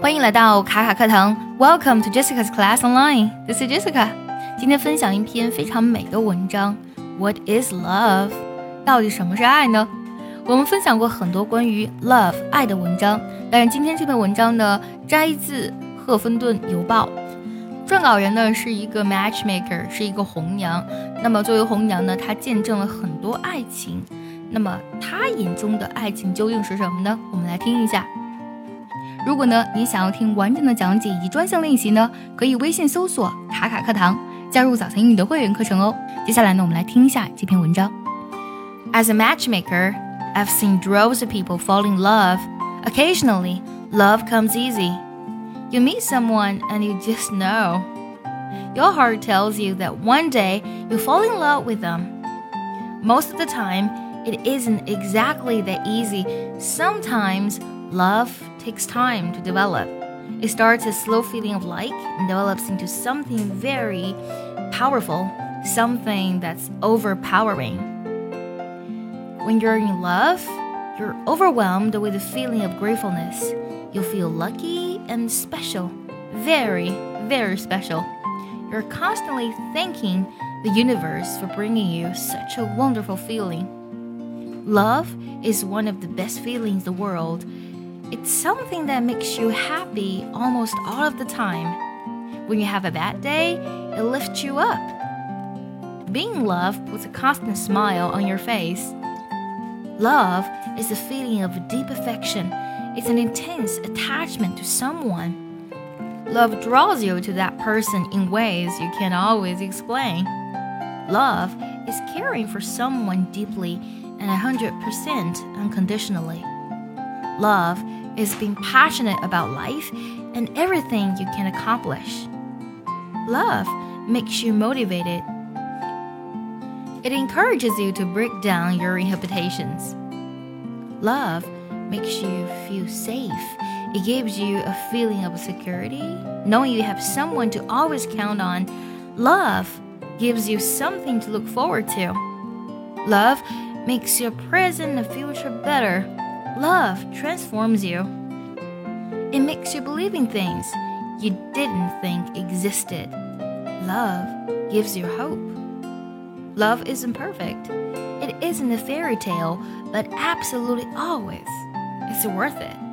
欢迎来到卡卡课堂，Welcome to Jessica's Class Online. This is Jessica. 今天分享一篇非常美的文章。What is love？到底什么是爱呢？我们分享过很多关于 love 爱的文章，但是今天这篇文章呢，摘自《赫芬顿邮报》，撰稿人呢是一个 matchmaker，是一个红娘。那么作为红娘呢，她见证了很多爱情。那么她眼中的爱情究竟是什么呢？我们来听一下。如果呢，你想要听完整的讲解以及专项练习呢，可以微信搜索“卡卡课堂”，加入早餐英语的会员课程哦。接下来呢，我们来听一下这篇文章。As a matchmaker, I've seen droves of people fall in love. Occasionally, love comes easy. You meet someone and you just know. Your heart tells you that one day you'll fall in love with them. Most of the time, it isn't exactly that easy. Sometimes love takes time to develop. It starts a slow feeling of like and develops into something very powerful, something that's overpowering. When you're in love, you're overwhelmed with a feeling of gratefulness. You feel lucky and special, very, very special. You're constantly thanking the universe for bringing you such a wonderful feeling. Love is one of the best feelings in the world it's something that makes you happy almost all of the time. When you have a bad day, it lifts you up. Being in love puts a constant smile on your face. Love is a feeling of deep affection. It's an intense attachment to someone. Love draws you to that person in ways you can't always explain. Love is caring for someone deeply and 100% unconditionally. Love is being passionate about life and everything you can accomplish. Love makes you motivated. It encourages you to break down your inhibitions. Love makes you feel safe. It gives you a feeling of security, knowing you have someone to always count on. Love gives you something to look forward to. Love makes your present and future better. Love transforms you. It makes you believe in things you didn't think existed. Love gives you hope. Love isn't perfect. It isn't a fairy tale, but absolutely always, it's worth it.